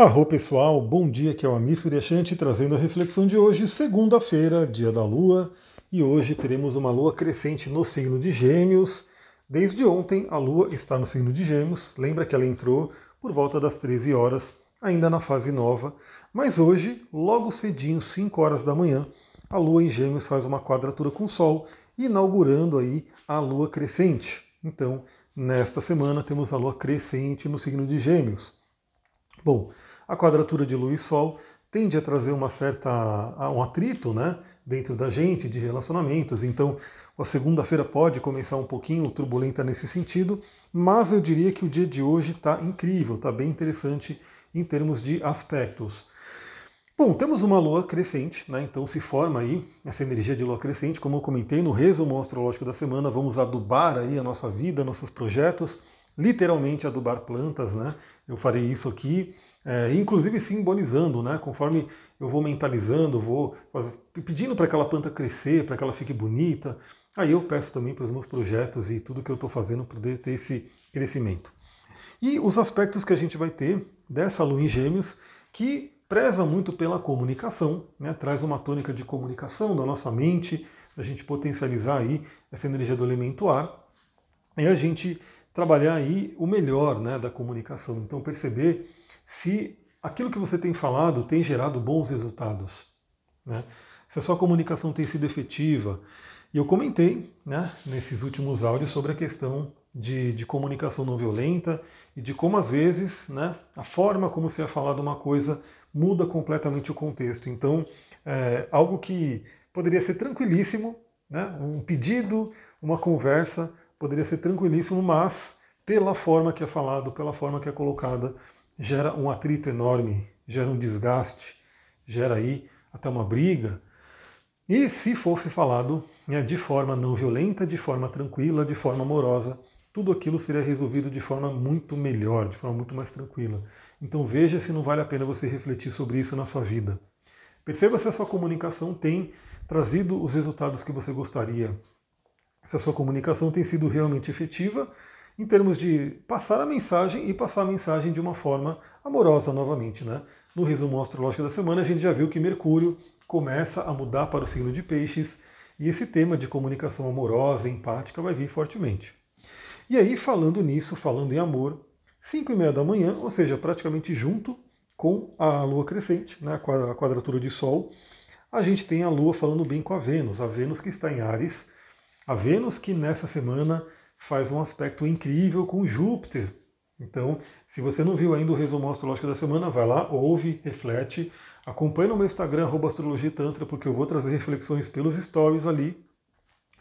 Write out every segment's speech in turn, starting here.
Arro pessoal, bom dia, aqui é o Amir Suryashanti trazendo a reflexão de hoje, segunda-feira, dia da Lua, e hoje teremos uma Lua crescente no signo de Gêmeos. Desde ontem a Lua está no signo de Gêmeos, lembra que ela entrou por volta das 13 horas, ainda na fase nova, mas hoje, logo cedinho, 5 horas da manhã, a Lua em Gêmeos faz uma quadratura com o Sol, inaugurando aí a Lua crescente. Então, nesta semana temos a Lua crescente no signo de Gêmeos. Bom, a quadratura de Lua e Sol tende a trazer uma certa um atrito, né, dentro da gente de relacionamentos. Então, a segunda-feira pode começar um pouquinho turbulenta nesse sentido, mas eu diria que o dia de hoje está incrível, está bem interessante em termos de aspectos. Bom, temos uma lua crescente, né? então se forma aí essa energia de lua crescente, como eu comentei no resumo astrológico da semana, vamos adubar aí a nossa vida, nossos projetos, literalmente adubar plantas, né? Eu farei isso aqui, é, inclusive simbolizando, né? Conforme eu vou mentalizando, vou pedindo para aquela planta crescer, para que ela fique bonita. Aí eu peço também para os meus projetos e tudo que eu estou fazendo poder ter esse crescimento. E os aspectos que a gente vai ter dessa lua em gêmeos, que preza muito pela comunicação, né? traz uma tônica de comunicação da nossa mente, a gente potencializar aí essa energia do elemento ar, e a gente trabalhar aí o melhor né, da comunicação. Então perceber se aquilo que você tem falado tem gerado bons resultados. Né? Se a sua comunicação tem sido efetiva. E eu comentei né, nesses últimos áudios sobre a questão de, de, comunicação não violenta e de como às vezes né, a forma como se é falado uma coisa muda completamente o contexto. Então, é, algo que poderia ser tranquilíssimo, né, um pedido, uma conversa, poderia ser tranquilíssimo, mas pela forma que é falado, pela forma que é colocada, gera um atrito enorme, gera um desgaste, gera aí até uma briga. E se fosse falado né, de forma não violenta, de forma tranquila, de forma amorosa, tudo aquilo seria resolvido de forma muito melhor, de forma muito mais tranquila. Então veja se não vale a pena você refletir sobre isso na sua vida. Perceba se a sua comunicação tem trazido os resultados que você gostaria, se a sua comunicação tem sido realmente efetiva em termos de passar a mensagem e passar a mensagem de uma forma amorosa novamente. Né? No resumo astrológico da semana, a gente já viu que Mercúrio começa a mudar para o signo de Peixes e esse tema de comunicação amorosa, empática, vai vir fortemente. E aí, falando nisso, falando em amor, 5 e meia da manhã, ou seja, praticamente junto com a Lua crescente, né, a quadratura de Sol, a gente tem a Lua falando bem com a Vênus, a Vênus que está em Ares, a Vênus que nessa semana faz um aspecto incrível com Júpiter. Então, se você não viu ainda o resumo astrológico da semana, vai lá, ouve, reflete, acompanhe no meu Instagram, astrologitantra, porque eu vou trazer reflexões pelos stories ali.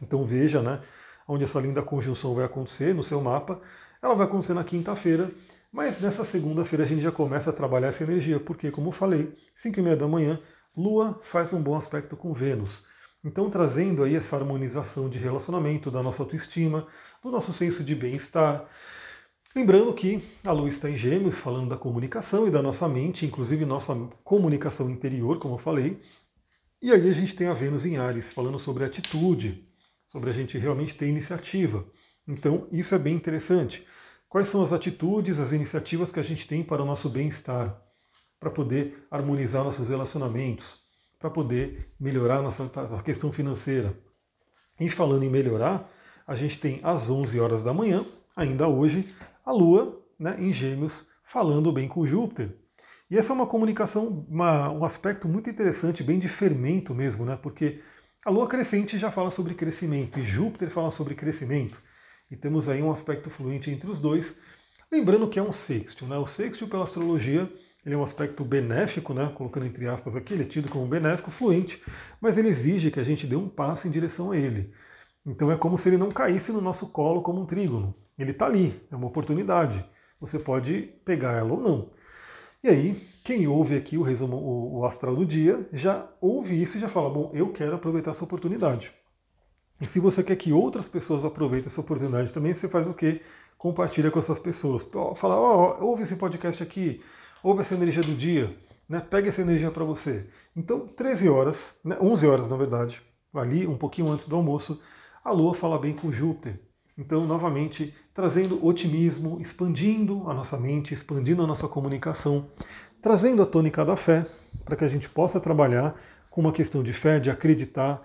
Então veja, né, onde essa linda conjunção vai acontecer no seu mapa. Ela vai acontecer na quinta-feira, mas nessa segunda-feira a gente já começa a trabalhar essa energia, porque, como eu falei, 5 e meia da manhã, Lua faz um bom aspecto com Vênus. Então, trazendo aí essa harmonização de relacionamento, da nossa autoestima, do nosso senso de bem-estar. Lembrando que a lua está em Gêmeos, falando da comunicação e da nossa mente, inclusive nossa comunicação interior, como eu falei. E aí a gente tem a Vênus em Ares, falando sobre atitude, sobre a gente realmente ter iniciativa. Então, isso é bem interessante. Quais são as atitudes, as iniciativas que a gente tem para o nosso bem-estar, para poder harmonizar nossos relacionamentos? Para poder melhorar a nossa a questão financeira. E falando em melhorar, a gente tem às 11 horas da manhã, ainda hoje, a Lua né, em Gêmeos falando bem com Júpiter. E essa é uma comunicação, uma, um aspecto muito interessante, bem de fermento mesmo, né? Porque a Lua crescente já fala sobre crescimento e Júpiter fala sobre crescimento. E temos aí um aspecto fluente entre os dois. Lembrando que é um sextil, né? O sextil pela astrologia ele é um aspecto benéfico, né? colocando entre aspas aqui, ele é tido como benéfico, fluente, mas ele exige que a gente dê um passo em direção a ele. Então é como se ele não caísse no nosso colo como um trígono. Ele está ali, é uma oportunidade. Você pode pegar ela ou não. E aí, quem ouve aqui o resumo, o, astral do dia, já ouve isso e já fala: bom, eu quero aproveitar essa oportunidade. E se você quer que outras pessoas aproveitem essa oportunidade também, você faz o quê? Compartilha com essas pessoas. Fala, ó, oh, ouve esse podcast aqui, ouve essa energia do dia, né? pega essa energia para você. Então, 13 horas, né? 11 horas na verdade, ali um pouquinho antes do almoço, a Lua fala bem com Júpiter. Então, novamente, trazendo otimismo, expandindo a nossa mente, expandindo a nossa comunicação, trazendo a tônica da fé, para que a gente possa trabalhar com uma questão de fé, de acreditar.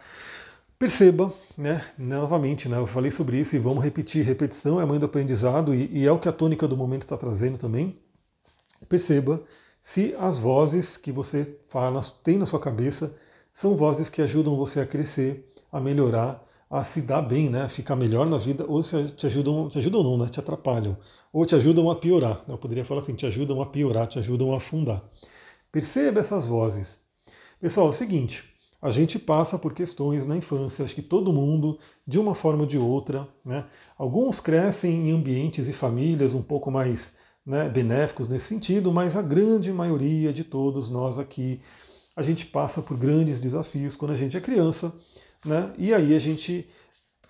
Perceba, né, novamente, né, eu falei sobre isso e vamos repetir, repetição é mãe do aprendizado e, e é o que a tônica do momento está trazendo também. Perceba se as vozes que você fala, tem na sua cabeça são vozes que ajudam você a crescer, a melhorar, a se dar bem, né? ficar melhor na vida, ou se te ajudam, te ajudam não, né? te atrapalham, ou te ajudam a piorar. Eu poderia falar assim, te ajudam a piorar, te ajudam a afundar. Perceba essas vozes. Pessoal, é o seguinte, a gente passa por questões na infância, acho que todo mundo, de uma forma ou de outra, né? Alguns crescem em ambientes e famílias um pouco mais né, benéficos nesse sentido, mas a grande maioria de todos nós aqui, a gente passa por grandes desafios quando a gente é criança, né? E aí a gente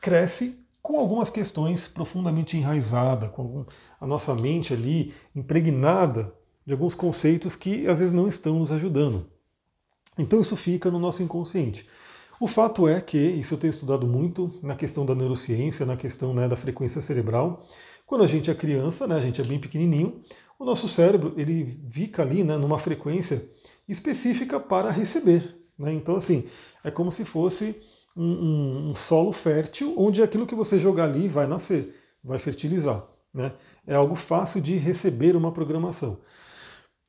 cresce com algumas questões profundamente enraizadas, com a nossa mente ali impregnada de alguns conceitos que às vezes não estão nos ajudando. Então isso fica no nosso inconsciente. O fato é que, isso eu tenho estudado muito na questão da neurociência, na questão né, da frequência cerebral, quando a gente é criança, né, a gente é bem pequenininho, o nosso cérebro ele fica ali né, numa frequência específica para receber. Né? Então, assim, é como se fosse um, um, um, solo fértil onde aquilo que você jogar ali vai nascer, vai fertilizar. Né? É algo fácil de receber uma programação.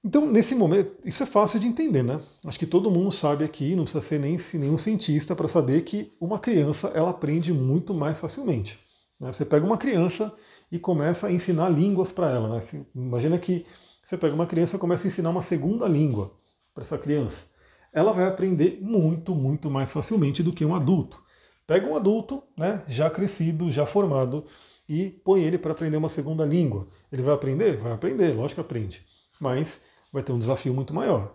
Então, nesse momento, isso é fácil de entender, né? Acho que todo mundo sabe aqui, não precisa ser nem nenhum cientista para saber que uma criança ela aprende muito mais facilmente. Né? Você pega uma criança e começa a ensinar línguas para ela. Né? Imagina que você pega uma criança e começa a ensinar uma segunda língua para essa criança ela vai aprender muito, muito mais facilmente do que um adulto. Pega um adulto, né, já crescido, já formado, e põe ele para aprender uma segunda língua. Ele vai aprender? Vai aprender, lógico que aprende. Mas vai ter um desafio muito maior.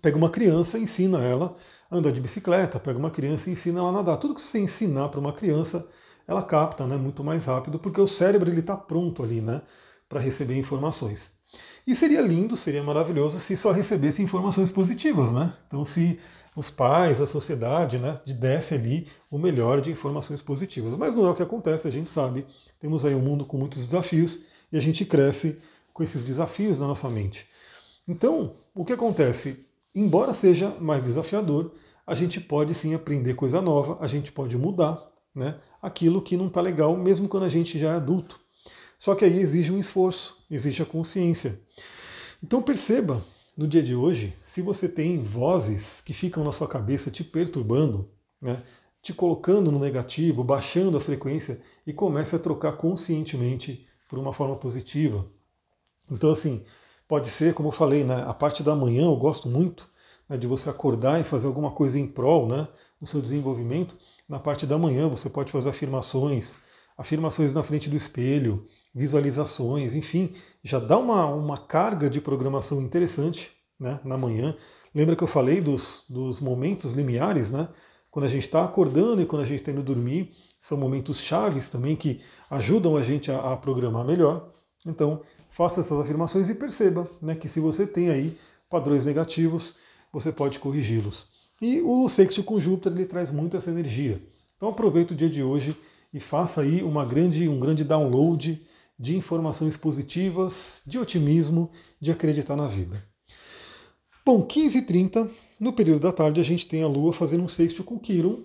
Pega uma criança ensina ela a andar de bicicleta, pega uma criança e ensina ela a nadar. Tudo que você ensinar para uma criança, ela capta né, muito mais rápido, porque o cérebro está pronto ali né, para receber informações. E seria lindo, seria maravilhoso se só recebesse informações positivas, né? Então, se os pais, a sociedade, né, desse ali o melhor de informações positivas. Mas não é o que acontece, a gente sabe. Temos aí um mundo com muitos desafios e a gente cresce com esses desafios na nossa mente. Então, o que acontece? Embora seja mais desafiador, a gente pode sim aprender coisa nova, a gente pode mudar né, aquilo que não está legal, mesmo quando a gente já é adulto. Só que aí exige um esforço, exige a consciência. Então perceba no dia de hoje, se você tem vozes que ficam na sua cabeça te perturbando, né, te colocando no negativo, baixando a frequência e comece a trocar conscientemente por uma forma positiva. Então assim, pode ser, como eu falei, né, a parte da manhã eu gosto muito né, de você acordar e fazer alguma coisa em prol né, do seu desenvolvimento. Na parte da manhã você pode fazer afirmações, afirmações na frente do espelho, visualizações, enfim, já dá uma, uma carga de programação interessante né, na manhã. Lembra que eu falei dos, dos momentos limiares, né? Quando a gente está acordando e quando a gente está indo dormir, são momentos chaves também que ajudam a gente a, a programar melhor. Então, faça essas afirmações e perceba né, que se você tem aí padrões negativos, você pode corrigi-los. E o sexto com Júpiter ele traz muito essa energia. Então aproveita o dia de hoje e faça aí uma grande, um grande download de informações positivas, de otimismo, de acreditar na vida. Bom, 15h30, no período da tarde, a gente tem a Lua fazendo um sexto com Quiron,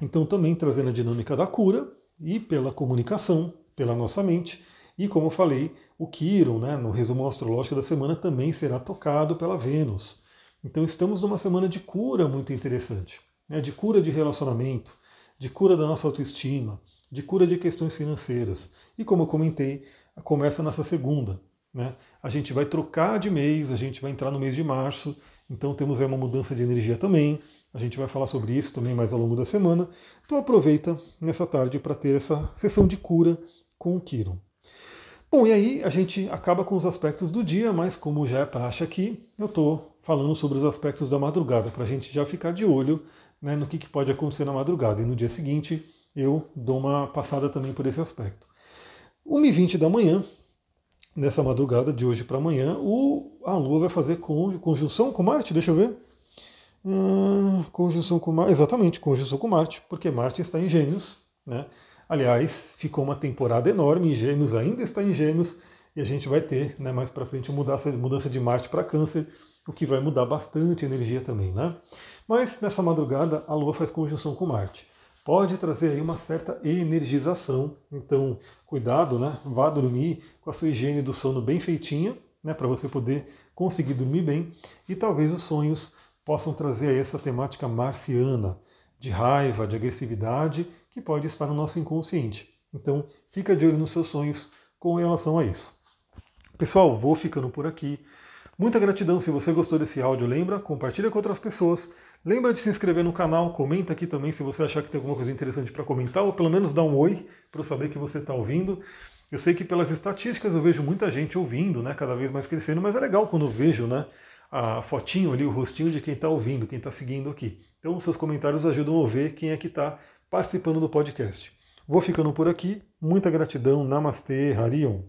então também trazendo a dinâmica da cura e pela comunicação, pela nossa mente. E como eu falei, o Quiron, né, no resumo astrológico da semana, também será tocado pela Vênus. Então estamos numa semana de cura muito interessante, né, de cura de relacionamento, de cura da nossa autoestima, de cura de questões financeiras. E como eu comentei, começa nessa segunda. Né? A gente vai trocar de mês, a gente vai entrar no mês de março, então temos aí uma mudança de energia também. A gente vai falar sobre isso também mais ao longo da semana. Então aproveita nessa tarde para ter essa sessão de cura com o Kiron. Bom, e aí a gente acaba com os aspectos do dia, mas como já é praxe aqui, eu estou falando sobre os aspectos da madrugada, para a gente já ficar de olho né, no que, que pode acontecer na madrugada. E no dia seguinte eu dou uma passada também por esse aspecto. 1h20 da manhã, nessa madrugada de hoje para amanhã, o, a Lua vai fazer conjunção com Marte, deixa eu ver. Hum, conjunção com Marte, exatamente, conjunção com Marte, porque Marte está em Gêmeos, né? Aliás, ficou uma temporada enorme em Gêmeos, ainda está em Gêmeos, e a gente vai ter né, mais para frente mudança, mudança de Marte para Câncer, o que vai mudar bastante energia também. Né? Mas nessa madrugada a Lua faz conjunção com Marte. Pode trazer aí uma certa energização, então cuidado, né? Vá dormir com a sua higiene do sono bem feitinha, né? Para você poder conseguir dormir bem e talvez os sonhos possam trazer aí essa temática marciana de raiva, de agressividade que pode estar no nosso inconsciente. Então fica de olho nos seus sonhos com relação a isso. Pessoal, vou ficando por aqui. Muita gratidão se você gostou desse áudio, lembra? Compartilha com outras pessoas. Lembra de se inscrever no canal, comenta aqui também se você achar que tem alguma coisa interessante para comentar, ou pelo menos dá um oi para eu saber que você está ouvindo. Eu sei que pelas estatísticas eu vejo muita gente ouvindo, né, cada vez mais crescendo, mas é legal quando eu vejo né, a fotinho ali, o rostinho de quem está ouvindo, quem está seguindo aqui. Então, seus comentários ajudam a ver quem é que está participando do podcast. Vou ficando por aqui. Muita gratidão. Namastê, Harion.